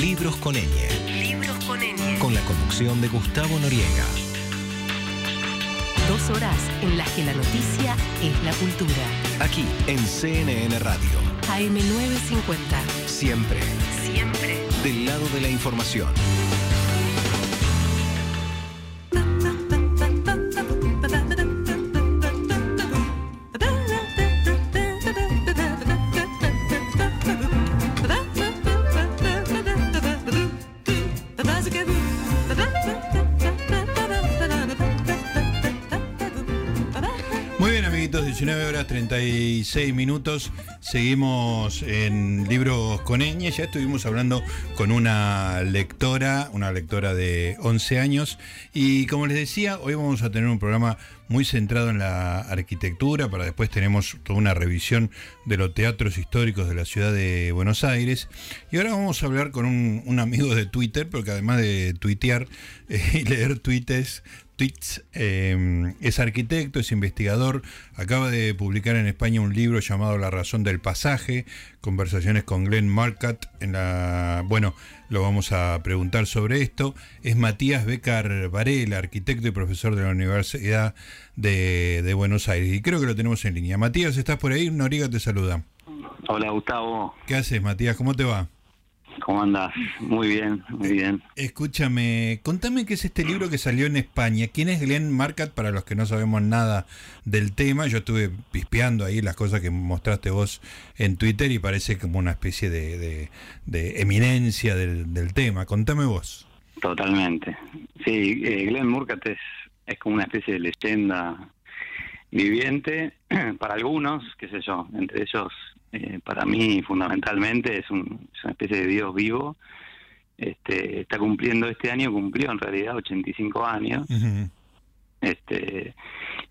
Libros con ñ. Libros con ñ. Con la conducción de Gustavo Noriega. Dos horas en las que la noticia es la cultura. Aquí en CNN Radio. AM950. Siempre Siempre. del lado de la información. 36 minutos. Seguimos en Libros con Eñe. Ya estuvimos hablando con una lectora, una lectora de 11 años. Y como les decía, hoy vamos a tener un programa muy centrado en la arquitectura. Para después tenemos toda una revisión de los teatros históricos de la ciudad de Buenos Aires. Y ahora vamos a hablar con un, un amigo de Twitter, porque además de tuitear eh, y leer tweets, tweets eh, es arquitecto, es investigador, acaba de publicar en España un libro llamado La razón del pasaje, conversaciones con Glenn Marcat, en la bueno, lo vamos a preguntar sobre esto, es Matías Becar Varela, arquitecto y profesor de la Universidad de, de Buenos Aires, y creo que lo tenemos en línea. Matías, ¿estás por ahí? Noriga te saluda. Hola Gustavo, ¿Qué haces, Matías? ¿Cómo te va? ¿Cómo andas? Muy bien, muy bien. Escúchame, contame qué es este libro que salió en España. ¿Quién es Glenn Marcat? Para los que no sabemos nada del tema, yo estuve pispeando ahí las cosas que mostraste vos en Twitter y parece como una especie de, de- de eminencia del, del tema. Contame vos. Totalmente. Sí, eh, Glenn Murcat es, es como una especie de leyenda viviente para algunos, qué sé yo, entre ellos, eh, para mí fundamentalmente es, un- es una especie de Dios vivo. Este, está cumpliendo este año, cumplió en realidad 85 años. Ujú. Este,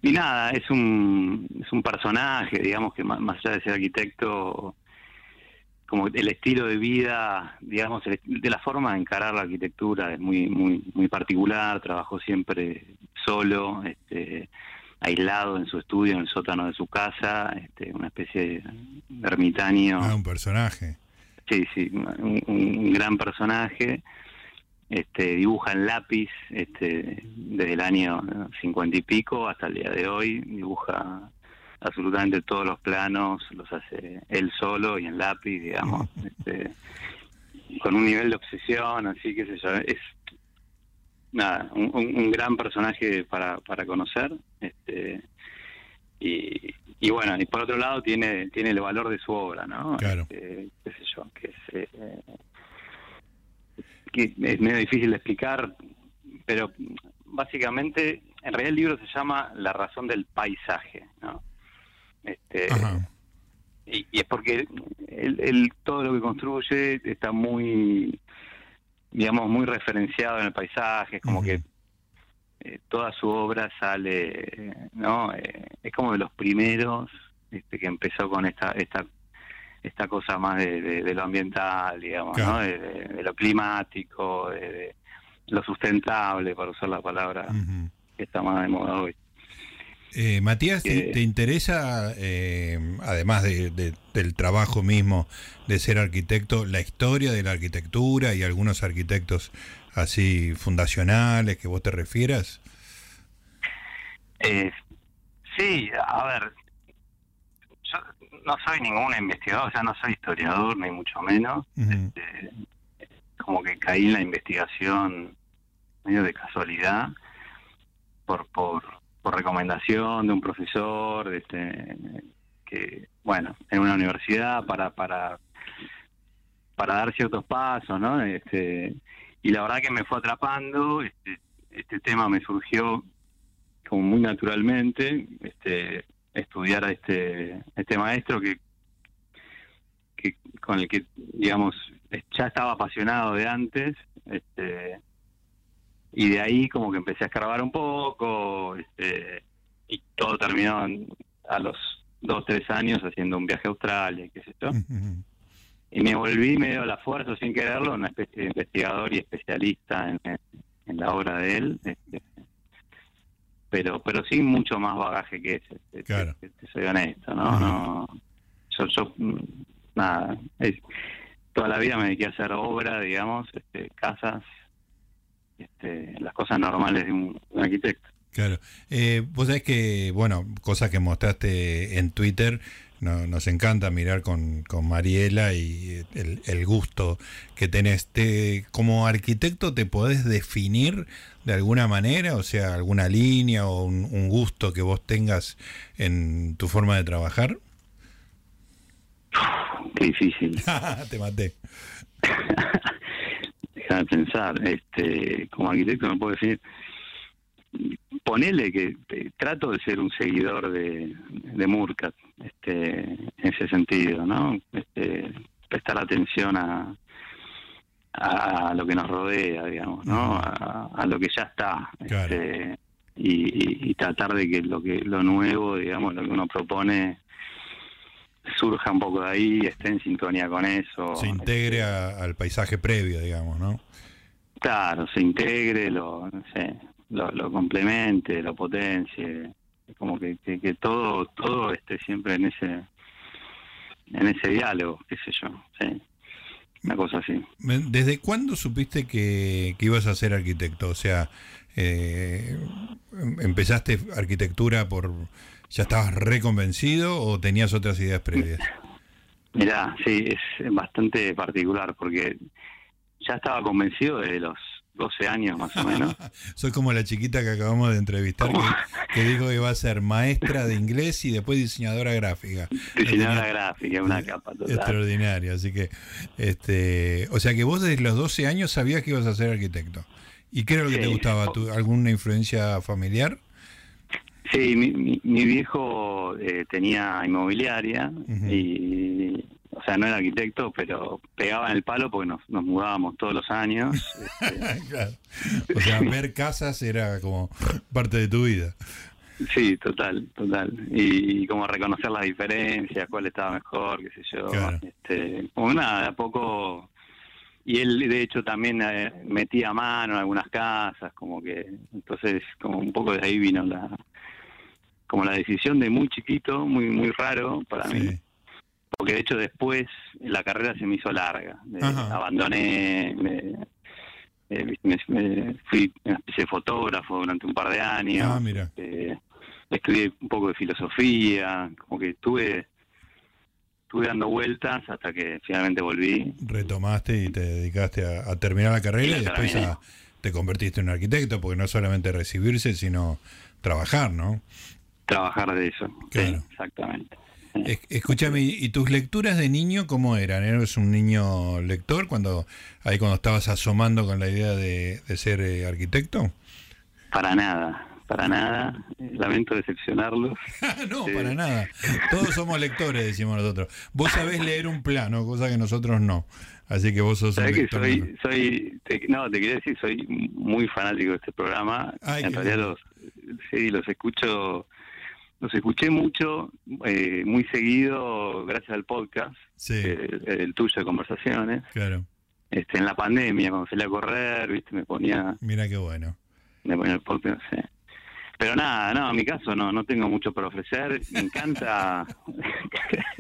y nada, es un, es un personaje, digamos que más, más allá de ser arquitecto, como el estilo de vida, digamos, el- de la forma de encarar la arquitectura es muy, muy, muy particular, trabajó siempre solo, este, aislado en su estudio, en el sótano de su casa, este, una especie de ermitaño. Ah, un personaje. Sí, sí, un, un gran personaje. Este, dibuja en lápiz este, desde el año cincuenta y pico hasta el día de hoy. Dibuja absolutamente todos los planos, los hace él solo y en lápiz, digamos, este, con un nivel de obsesión, así que sé yo. Es nada, un, un- gran personaje para, para conocer. Este, y, y bueno, y por otro lado tiene tiene el valor de su obra, ¿no? Claro. Este, qué sé yo, que es, eh, que es medio difícil de explicar, pero básicamente, en realidad el libro se llama La razón del paisaje, ¿no? Este, Ajá. y, y es porque él, él todo lo que construye está muy, digamos, muy referenciado en el paisaje, es como que eh, toda su obra sale, ¿no? Eh, es como de los primeros este, que empezó con esta esta esta cosa más de, de- de lo ambiental, digamos, Claro. ¿no? De, lo climático, de, de lo sustentable, para usar la palabra que está más de moda hoy. Eh, Matías, ¿te, Eh, te interesa, eh, además de- de- del trabajo mismo de ser arquitecto, la historia de la arquitectura y algunos arquitectos así fundacionales que vos te refieras? Eh, sí, a ver, yo no soy ningún investigador, o sea, no soy historiador, ni mucho menos. Este, como que caí en la investigación medio de casualidad, por, por, por recomendación de un profesor, este, que, bueno, en una universidad para, para, para dar ciertos pasos, ¿no? Este, y la verdad que me fue atrapando, este, este tema me surgió como muy naturalmente, este, estudiar a este, este maestro que, que con el que, digamos, ya estaba apasionado de antes, este, y de ahí como que empecé a escarbar un poco, este, y todo terminó en- a los dos, tres años haciendo un viaje a Australia, y qué sé yo. Y me volví medio a la fuerza, sin quererlo, una especie de investigador y especialista en, en- la obra de él. este, pero pero sin mucho más bagaje que ese. te- te- Claro. te- te soy honesto, ¿no? No yo, yo, nada. es- toda la vida me dediqué a hacer obra, digamos, este, casas, este, las cosas normales de un, un arquitecto. Claro. Eh, vos sabés que, bueno, cosas que mostraste en Twitter, no- nos encanta mirar con, con Mariela y el, el gusto que tenés. Te, como arquitecto, ¿te podés definir de alguna manera? O sea, alguna línea o un, un gusto que vos tengas en tu forma de trabajar? Qué difícil. Te maté. Déjame pensar, este, como arquitecto no puedo decir, ponele que eh, trato de ser un seguidor de, de Murcat, este, en ese sentido, ¿no? Este, prestar atención a, a lo que nos rodea, digamos, ¿no? A, a lo que ya está, Claro. este, y, y- y tratar de que lo que lo nuevo, digamos, lo que uno propone surja un poco de ahí, esté en sintonía con eso. Se integre a- al paisaje previo, digamos, ¿no? Claro, se integre, lo, no sé, lo, lo complemente, lo potencie, como que, que, que todo todo esté siempre en ese en ese diálogo, qué sé yo, sí, una cosa así. ¿Desde cuándo supiste que, que ibas a ser arquitecto? O sea, eh, em- ¿empezaste arquitectura por... ¿Ya estabas reconvencido o tenías otras ideas previas? Mirá, sí, es bastante particular porque ya estaba convencido de los 12 años más o menos. Soy como la chiquita que acabamos de entrevistar que, que dijo que iba a ser maestra de inglés y después diseñadora gráfica. Diseñadora Tenía- gráfica, una capa total. Extraordinaria, así que, este, o sea que vos desde los 12 años sabías que ibas a ser arquitecto. ¿Y qué era lo que te gustaba? ¿Tu- ¿Alguna influencia familiar? Sí, mi, mi, mi viejo eh, tenía inmobiliaria y, o sea, no era arquitecto, pero pegaba en el palo porque nos, nos mudábamos todos los años. este, Claro. O sea, ver casas era como parte de tu vida. sí, total, total. Y, como reconocer las diferencias, cuál estaba mejor, qué sé yo. Claro. Este, como nada, de a poco... Y él, de hecho, también eh, metía mano en algunas casas, como que... Entonces, como un poco de ahí vino la... Como la decisión de muy chiquito, muy muy raro para mí. Sí. porque de hecho después la carrera se me hizo larga. Me Ajá. abandoné, me, eh, me- me fui una especie de fotógrafo durante un par de años. Ah, mira. Eh, estudié un poco de filosofía, como que estuve, estuve dando vueltas hasta que finalmente volví. Retomaste y te dedicaste a, a terminar la carrera y Sí, después a- te convertiste en arquitecto, porque no solamente recibirse, sino trabajar, ¿no? Trabajar de eso. Sí, Claro. exactamente. Es- Escúchame, ¿y tus lecturas de niño cómo eran? ¿Eres un niño lector cuando ahí cuando estabas asomando con la idea de, de ser eh, arquitecto? Para nada, para nada. Lamento decepcionarlos. no, Sí. para nada. Todos somos lectores, decimos nosotros. Vos sabés leer un plano, cosa que nosotros no. Así que vos sos un que lector. soy, soy te- no, te quería decir, soy muy fanático de este programa. Ay, en realidad los, sí, los escucho, los escuché mucho, eh, muy seguido, gracias al podcast, Sí, eh, el tuyo de conversaciones. claro. Este, en la pandemia, cuando salí a correr, viste, me ponía, Mira qué bueno. me ponía el podcast, sí. Pero nada, no, en mi caso no, no tengo mucho para ofrecer. Me encanta,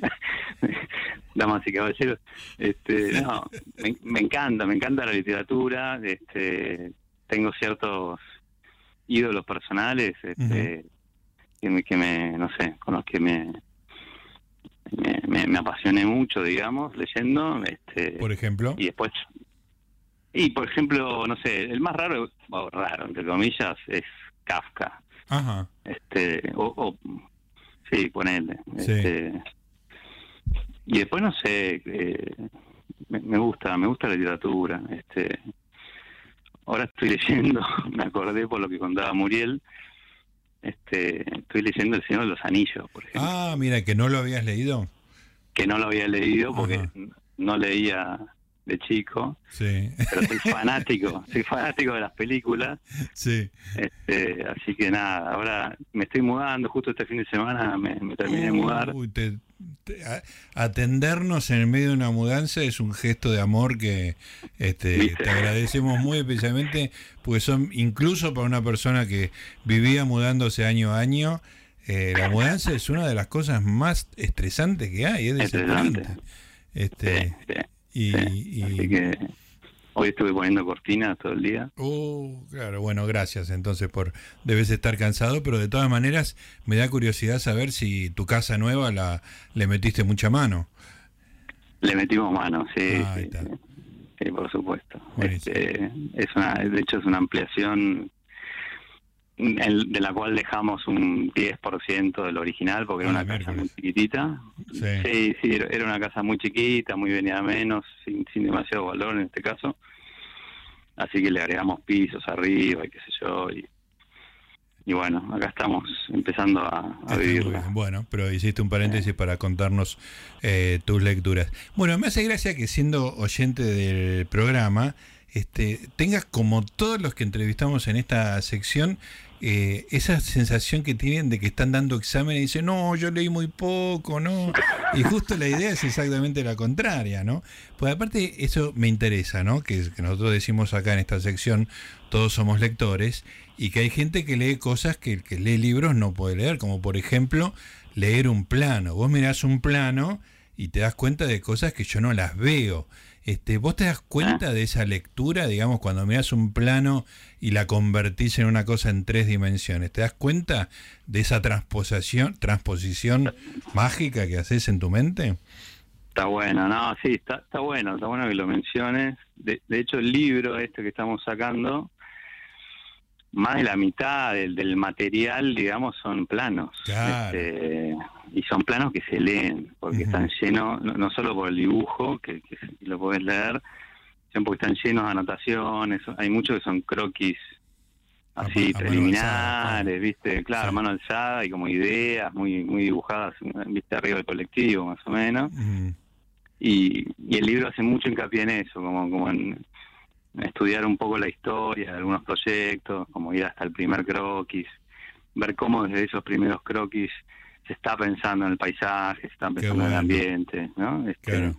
damas y caballeros, este, no, me, me encanta, me encanta la literatura. Este, tengo ciertos ídolos personales, este, que, me, que me, no sé, con los que me, me, me- me apasioné mucho, digamos, leyendo. Este, Por ejemplo. y después y por ejemplo no sé el más raro o raro entre comillas es Kafka Ajá. este o, o- sí ponele Sí. este, y después no sé eh, me, me gusta me gusta la literatura este ahora estoy leyendo me acordé por lo que contaba Muriel este estoy leyendo El Señor de los Anillos por ejemplo Ah, mira, que no lo habías leído. que no lo había leído porque Ajá. no leía de chico Sí, pero soy fanático, soy fanático de las películas, sí. este, así que nada, ahora me estoy mudando, justo este fin de semana me, me terminé de mudar. Uy, te- atendernos en el medio de una mudanza es un gesto de amor que este, te agradecemos muy especialmente porque son incluso para una persona que vivía mudándose año a año eh, la mudanza es una de las cosas más estresantes que hay es desesperante. Este Sí, sí. Y, Sí, y- que hoy estuve poniendo cortinas todo el día. Uh, claro, bueno, gracias entonces por debes estar cansado, pero de todas maneras me da curiosidad saber si tu casa nueva la le metiste mucha mano. Le metimos mano, sí, Ah, ahí sí, está. sí. Sí, por supuesto. Este, es una, de hecho, es una ampliación el- de la cual dejamos un 10% del original porque era Ah, una casa muy chiquitita. Sí. Sí, sí, era una casa muy chiquita, muy venida a menos, sin, sin demasiado valor en este caso. Así que le agregamos pisos arriba y qué sé yo. Y, y bueno, acá estamos empezando a, a vivirla. Bueno, pero hiciste un paréntesis para contarnos eh, tus lecturas. Bueno, me hace gracia que siendo oyente del programa, este, tengas como todos los que entrevistamos en esta sección, eh, esa sensación que tienen de que están dando examen y dicen, no, yo leí muy poco, ¿no? Y justo la idea es exactamente la contraria, ¿no? Pues aparte eso me interesa, ¿no? Que, que nosotros decimos acá en esta sección, todos somos lectores, y que hay gente que lee cosas que el que lee libros no puede leer, como por ejemplo leer un plano. Vos mirás un plano y te das cuenta de cosas que yo no las veo. Este, ¿Vos te das cuenta de esa lectura, digamos, cuando mirás un plano y la convertís en una cosa en tres dimensiones? ¿Te das cuenta de esa transposición, transposición mágica que haces en tu mente? Está bueno, no, sí, está, está bueno, está bueno que lo menciones. De, de hecho, el libro este que estamos sacando, más de la mitad del, del material, digamos, son planos. Claro. Este, y son planos que se leen, porque están llenos, no, no solo por el dibujo, que, que lo podés leer, sino porque están llenos de anotaciones. Hay muchos que son croquis así a preliminares, alzada, viste, claro, Sí. mano alzada y como ideas muy muy dibujadas, viste, arriba del colectivo más o menos y, y el libro hace mucho hincapié en eso, como, como en estudiar un poco la historia de algunos proyectos, como ir hasta el primer croquis, ver cómo desde esos primeros croquis se está pensando en el paisaje, se está pensando en el ambiente, ¿no? Este, Claro.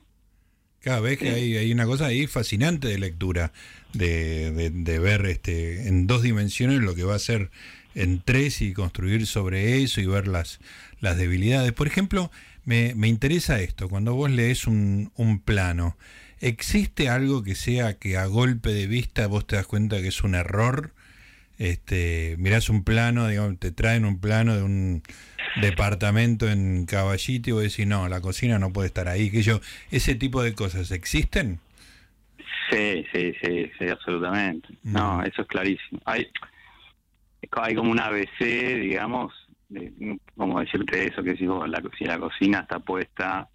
Cada vez que hay, hay una cosa ahí fascinante de lectura, de, de- de ver este en dos dimensiones lo que va a ser en tres y construir sobre eso y ver las, las debilidades. Por ejemplo, me, me interesa esto, cuando vos lees un, un plano, ¿existe algo que sea que a golpe de vista vos te das cuenta que es un error? Este, mirás un plano, digamos, te traen un plano de un departamento en Caballito y vos decís, no, la cocina no puede estar ahí, que yo, ese tipo de cosas, ¿existen? Sí, sí, sí, sí, absolutamente. Mm. No, eso es clarísimo. Hay, hay como un ABC, digamos, de, como decirte eso que vos, la, si la cocina está puesta,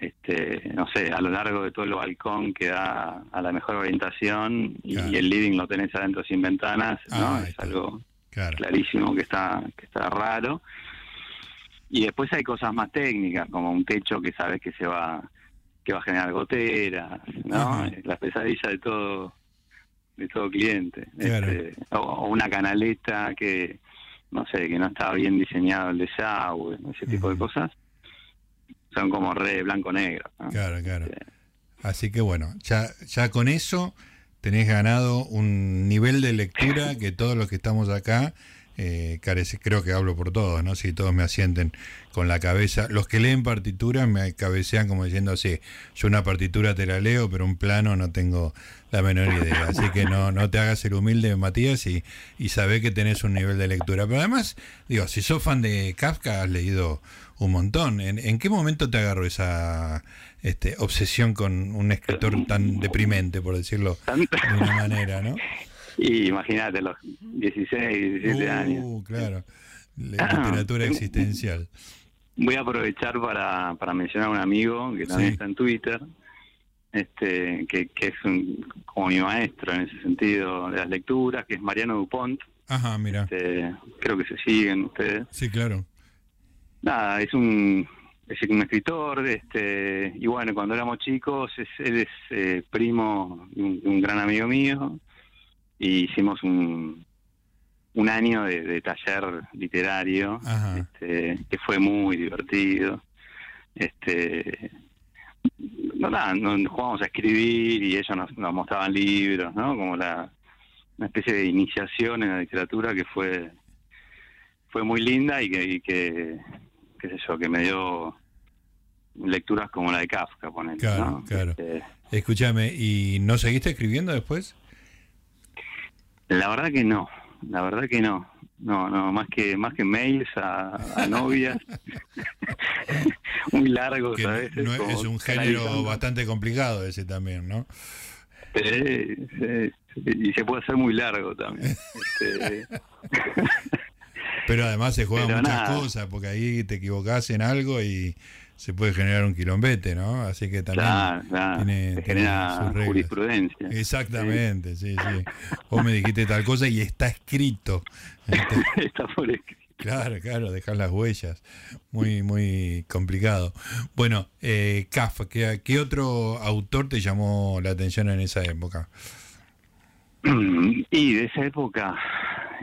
este, no sé, a lo largo de todo el balcón que da a la mejor orientación y, el living lo tenés adentro sin ventanas, ¿no? Ah, es algo Claro. clarísimo que está que está raro y después hay cosas más técnicas como un techo que sabes que se va que va a generar goteras no Ajá. la pesadilla de todo de todo cliente. Este, o, o una canaleta que no sé que no estaba bien diseñado el desagüe ese tipo de cosas son como re blanco negro ¿no? Claro, claro. Sí. Así que bueno, ya, ya con eso tenés ganado un nivel de lectura que todos los que estamos acá, eh, carece, creo que hablo por todos, ¿no? Si todos me asienten con la cabeza. Los que leen partituras me cabecean como diciendo, sí, yo una partitura te la leo, pero un plano no tengo la menor idea. Así que no, no te hagas el humilde, Matías, y, y sabé que tenés un nivel de lectura. Pero además, digo, si sos fan de Kafka, has leído un montón. ¿En, en qué momento te agarró esa este, obsesión con un escritor tan deprimente, por decirlo de una manera, ¿no? y imagínate los 16 17 años Uh, claro. La literatura existencial. Voy a aprovechar para, para mencionar a un amigo que también Sí. está en Twitter, este, que, que es un, como mi maestro en ese sentido de las lecturas, que es Mariano Dupont. Ajá, mira. Este, creo que se siguen ustedes. Sí, claro. Nada, es un, es un escritor, este, y bueno, cuando éramos chicos, es, él es eh, primo de un, de un gran amigo mío, y hicimos un, un año de, de taller literario este, que fue muy divertido. Este, no, nada, nos jugábamos a escribir y ellos nos, nos mostraban libros, ¿no? Como la una especie de iniciación en la literatura que fue fue muy linda y que, y que qué sé yo, que me dio lecturas como la de Kafka, ponele, Claro, ¿no? claro. Este, Escúchame, ¿y no seguiste escribiendo después? La verdad que no, la verdad que no. No, no, más que más que mails a, a novias. Muy largos Que a veces. no- es un género bastante complicado ese también, ¿no? Sí, sí, y se puede hacer muy largo también. Este, Pero además se juegan Pero muchas nada. cosas, porque ahí te equivocás en algo y se puede generar un quilombete, ¿no? Así que también claro, claro, tiene, se tiene genera sus jurisprudencia. Exactamente, sí, sí. Vos me dijiste tal cosa y está escrito. Este, Está por escrito. Claro, claro, dejar las huellas. Muy, muy complicado. Bueno, eh, Kafka, ¿qué, qué otro autor te llamó la atención en esa época? Y de esa época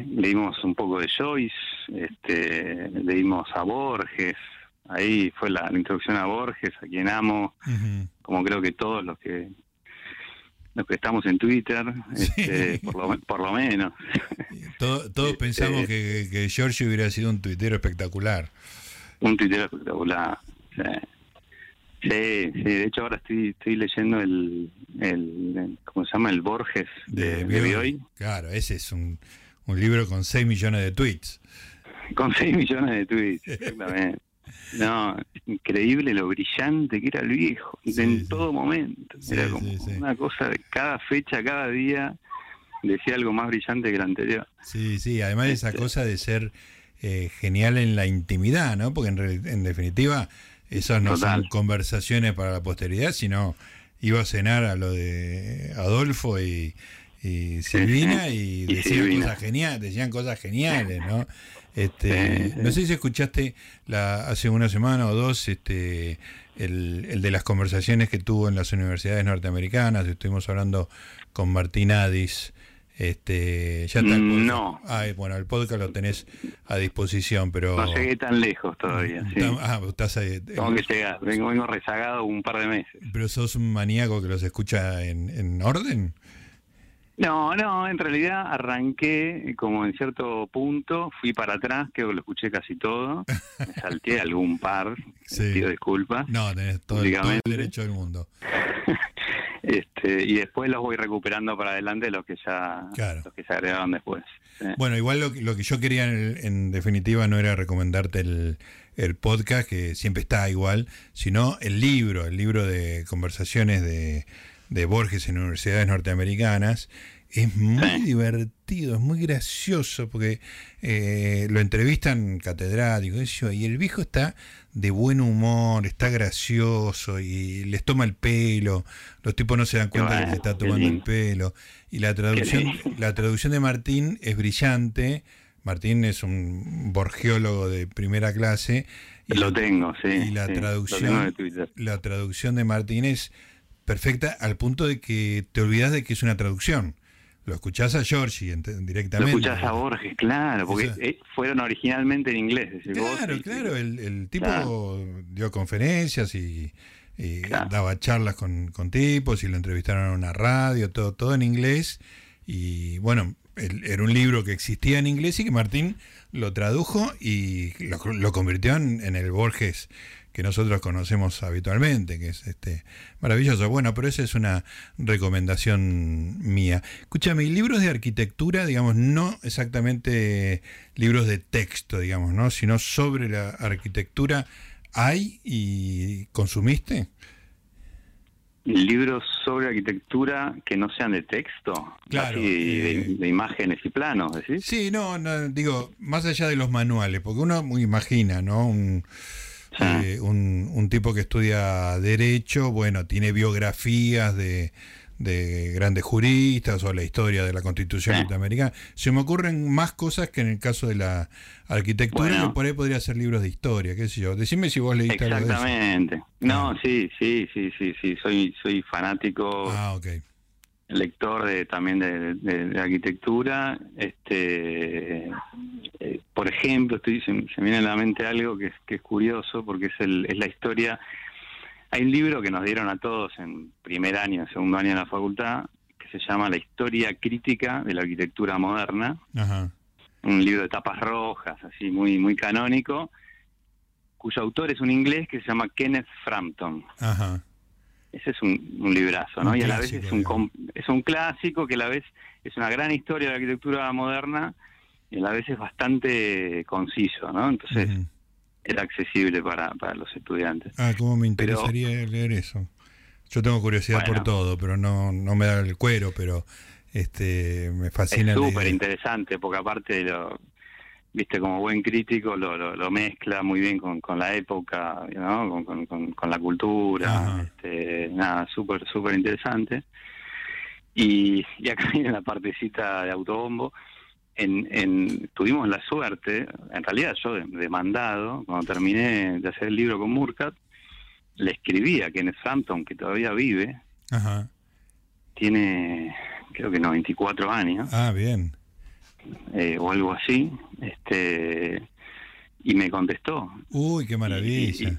leímos un poco de Joyce, este, leímos a Borges, ahí fue la, la introducción a Borges, a quien amo, como creo que todos los que los que estamos en Twitter, este, por, lo, por lo menos. Todo- todos Este- pensamos que, que Giorgio hubiera sido un tuitero espectacular. Un tuitero espectacular. Sí. sí, sí, de hecho ahora estoy estoy leyendo el, el, el- ¿cómo se llama? El Borges de, de. Bioy, Claro, ese es un, un libro con 6 millones de tweets. Con 6 millones de tweets, exactamente. No, increíble lo brillante que era el viejo, Sí, en sí. todo momento. Sí, era como una cosa de cada fecha, cada día, decía algo más brillante que el anterior. Sí, sí, además esa Este- cosa de ser eh, genial en la intimidad, ¿no? Porque en, en definitiva, esas no son conversaciones para la posteridad, sino iba a cenar a lo de Adolfo y, y Silvina y, Y decían Silvina. cosas geniales, decían cosas geniales, ¿no? Este, Sí, sí. no sé si escuchaste la, hace una semana o dos este, el, el de las conversaciones que tuvo en las universidades norteamericanas. Estuvimos hablando con Martín Adis. Este, ya está Mm, no. Ah, bueno, el podcast lo tenés a disposición, pero. No llegué tan lejos todavía. sí. Ah, estás ahí. Tengo que llegar, vengo, vengo rezagado un par de meses. Pero sos un maníaco que los escucha en, en orden. No, no, en realidad arranqué como en cierto punto, fui para atrás, creo que lo escuché casi todo, me salté algún par, Sí. pido disculpas, No, tenés todo el, todo el Básicamente. derecho del mundo. este, y después los voy recuperaendo para adelante los que ya, Claro. los que se agregaron después. Bueno, igual lo, que- lo que yo quería en, en definitiva no era recomendarte el, el podcast, que siempre está igual, sino el libro, el libro de conversaciones de, de Borges en universidades norteamericanas. Es muy divertido, es muy gracioso, porque eh, lo entrevistan catedráticos, y el viejo está de buen humor, está gracioso y les toma el pelo. Los tipos no se dan cuenta que bueno, les está qué tomando el pelo. Y la traducción, la traducción de Martín es brillante. Martín es un borgeólogo de primera clase. Y lo tengo, sí. y la sí, traducción- la traducción de Martín es perfecta al punto de que te olvidas de que es una traducción. Lo escuchás a Giorgi ent- Lo directamente. escuchás a Borges, claro, porque Eso. eh, fueron originalmente en inglés. Claro, claro, el, el tipo Claro. dio conferencias y, y Claro. daba charlas con, con tipos y lo entrevistaron en una radio, todo, todo en inglés. Y bueno, el- era un libro que existía en inglés y que Martín lo tradujo y lo, lo convirtió en, en el Borges que nosotros conocemos habitualmente, que es este maravilloso. Bueno, pero esa es una recomendación mía. Escúchame, y libros de arquitectura, digamos, no exactamente libros de texto, digamos, ¿no? Sino sobre la arquitectura, ¿hay y consumiste? libros sobre arquitectura que no sean de texto, Claro, de, eh, de imágenes y planos, ¿decís? Sí, no, no, digo, más allá de los manuales, porque uno imagina, ¿no? Un, Sí. Eh, un, un tipo que estudia derecho, bueno, tiene biografías de, de grandes juristas o la historia de la constitución Sí. norteamericana. Se me ocurren más cosas que en el caso de la arquitectura, Bueno. que por ahí podría ser libros de historia, qué sé yo. Decime si vos leíste algo de eso. Exactamente. No, sí, sí, sí, sí, sí. Soy, soy fanático, Ah, ok. Lector de también de, de- de arquitectura. Este, eh, por ejemplo, estoy, se, se me viene a la mente algo que es, que es curioso porque es, el, es la historia. Hay un libro que nos dieron a todos en primer año, en segundo año de la facultad, que se llama La historia crítica de la arquitectura moderna. Ajá. un libro de tapas rojas, así muy muy canónico, cuyo autor es un inglés que se llama Kenneth Frampton. Ajá. Ese es un, un librazo, ¿no? Un y a la vez es un, es un clásico que a la vez es una gran historia de la arquitectura moderna y a la vez es bastante conciso, ¿no? Entonces era accesible para, para los estudiantes. Ah, cómo me Pero- interesaría leer eso. Yo tengo curiosidad por todo, pero no, no me da el cuero, pero este me fascina es súper interesante porque aparte lo viste como buen crítico lo, lo, lo mezcla muy bien con, con la época ¿no? con, con, con- con la cultura Ajá. este, nada súper súper interesante y, y acá viene la partecita de autobombo en, en, tuvimos la suerte en realidad yo de, de mandado cuando terminé de hacer el libro con Murcat le escribí a Kenneth Frampton que todavía vive Ajá. tiene creo que 94 años Ah, bien. Eh, o algo así, este y me contestó. Uy, qué maravilla. Y, y-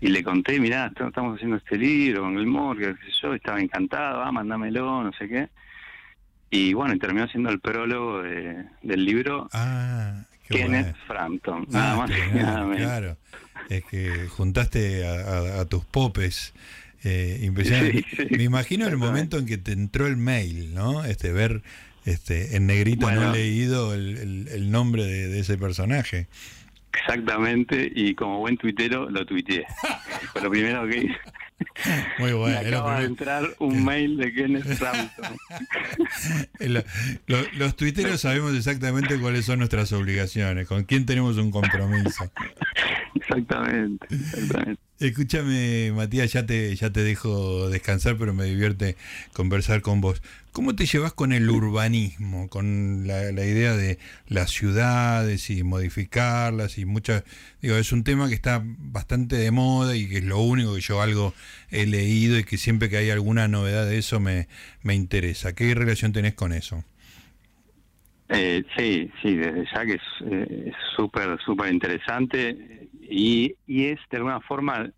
y le conté, mirá, est- estamos haciendo este libro con el Morgan, qué sé yo, estaba encantado, ah, mándamelo, no sé qué. Y bueno, y terminó siendo el prólogo de- del libro Ah, qué Kenneth. Frampton, Ah, nada más bueno, nada menos. claro. Es que juntaste a, a- a tus popes. Eh, impresionante. Sí, sí, Me imagino el momento en que te entró el mail, ¿no? Este ver este en negrita no Bueno. leído el, el- el nombre de, de ese personaje. Exactamente, y como buen tuitero lo tuiteé. Fue lo primero que hice. Muy bueno. acaba de entrar un mail de Kenneth Frampton. Eh, lo- lo- los tuiteros sabemos exactamente cuáles son nuestras obligaciones, con quién tenemos un compromiso. Exactamente, exactamente. Escúchame, Matías, ya te, ya te dejo descansar, pero me divierte conversar con vos. ¿Cómo te llevas con el urbanismo, con la, la idea de las ciudades y modificarlas y muchas... Digo, es un tema que está bastante de moda y que es lo único que yo algo he leído y que siempre que hay alguna novedad de eso me, me interesa. ¿Qué relación tenés con eso? Eh, sí, sí, desde ya que es eh, súper, súper interesante y, y es de alguna forma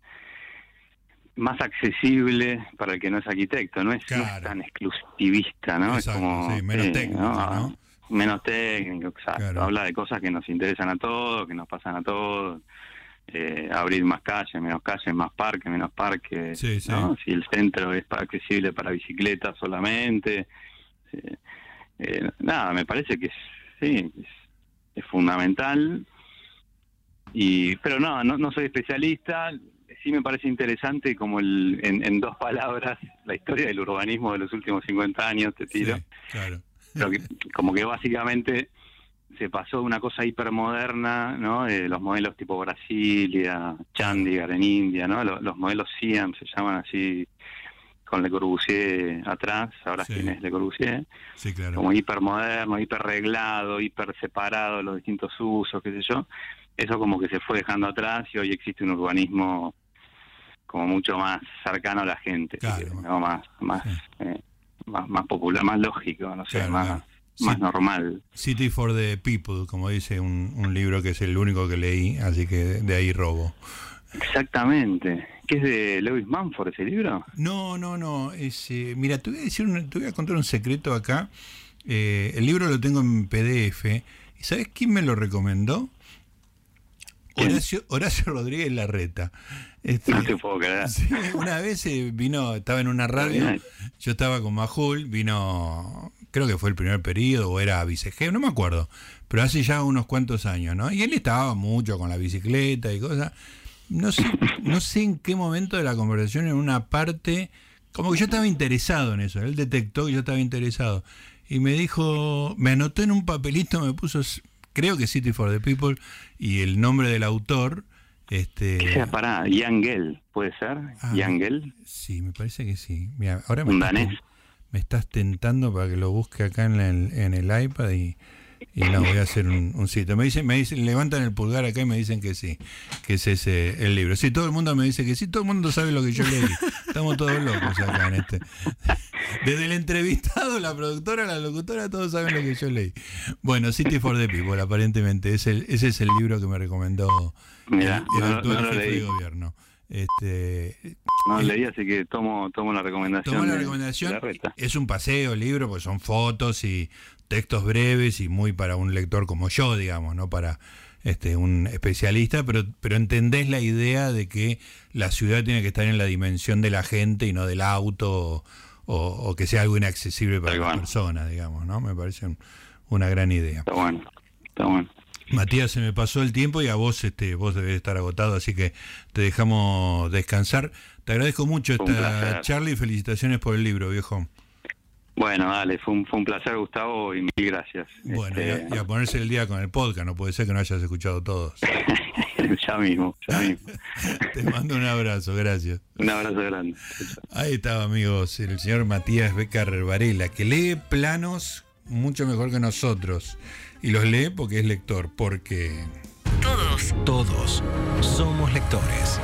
más accesible para el que no es arquitecto, no es, no es Claro. tan exclusivista, ¿no? Exacto, es como, sí, menos técnico, ¿no? Menos técnico, exacto. Claro. Habla de cosas que nos interesan a todos, que nos pasan a todos. Eh, abrir más calles, menos calles, más parques, menos parques. Sí, sí. ¿no? Si el centro es accesible para bicicletas solamente. Eh, nada, me parece que es, sí, es, es fundamental. Y, pero no, no, no soy especialista. Sí me parece interesante como el, en, en dos palabras la historia del urbanismo de los últimos 50 años, te tiro. Sí, claro. Pero que- como que básicamente se pasó de una cosa hipermoderna, ¿no? De los modelos tipo Brasilia, Chandigarh en India, ¿no? Los, los modelos Siam se llaman así, con Le Corbusier atrás, ahora Sí. quién es Le Corbusier, Sí, claro. como hipermoderno, hiperreglado, hiper separado los distintos usos, qué sé yo. Eso como que se fue dejando atrás y hoy existe un urbanismo como mucho más cercano a la gente. Más, más, Sí. eh, más, más popular, más lógico, no sé, Claro, más, más normal. City for the People, como dice un, un libro que es el único que leí, así que de ahí robo. Exactamente. ¿Qué es de Lewis Manford ese libro? No, no, no. Es, eh, mira, te voy a decir, un- te voy a contar un secreto acá. Eh, el libro lo tengo en PDF. ¿Y sabes quién me lo recomendó? Horacio, Horacio Rodríguez Larreta. Este, No te puedo creer. sí, una vez eh, vino, estaba en una radio, yo estaba con Majul, vino, creo que fue el primer periodo o era vicejefe, no me acuerdo, pero hace ya unos cuantos años, ¿no? Y él estaba mucho con la bicicleta y cosas. No sé, no sé en qué momento de la conversación, en una parte, como que yo estaba interesado en eso. Él detectó que yo estaba interesado. Y me dijo, me anotó en un papelito, me puso, creo que City for the People, y el nombre del autor. Este, ¿Qué sea para Yangel? ¿Puede ser? Ah, Yangel, Sí, me parece que sí. Mira, ahora me un estás, danés. me estás tentando para que lo busque acá en el, en el iPad y, y no voy a hacer un, un sitio. Me dicen, me dicen, levantan el pulgar acá y me dicen que sí, que es ese el libro. Sí, todo el mundo me dice que sí, todo el mundo sabe lo que yo leí. Estamos todos locos acá en este. Desde el entrevistado, la productora, la locutora, todos saben lo que yo leí. Bueno, City for the People, aparentemente, es el, ese es el libro que me recomendó Mira, el, el no, actual no lo jefe de leí. gobierno. Este, No el- leí, así que tomo, tomo la recomendación. Tomó la recomendación. de la reta. Es un paseo, el libro, pues son fotos y textos breves y muy para un lector como yo, digamos, no para este, un especialista, pero, pero entendés la idea de que la ciudad tiene que estar en la dimensión de la gente y no del auto o, o que sea algo inaccesible para las personas, digamos, ¿no? Me parece un- una gran idea. Está bueno, está bueno. Matías, se me pasó el tiempo y a vos, este, vos debes estar agotado, así que te dejamos descansar. Te agradezco mucho esta charla y felicitaciones por el libro, viejo. Bueno, dale, fue un, fue un placer, Gustavo, y mil gracias. Bueno, y Este, a, y a ponerse el día con el podcast, no puede ser que no hayas escuchado todos. ya mismo, ya mismo. Te mando un abrazo, gracias. Un abrazo grande. Ahí estaba, amigos, el señor Matías Becar Varela, que lee planos mucho mejor que nosotros. Y los lee porque es lector, porque... Todos Todos somos lectores.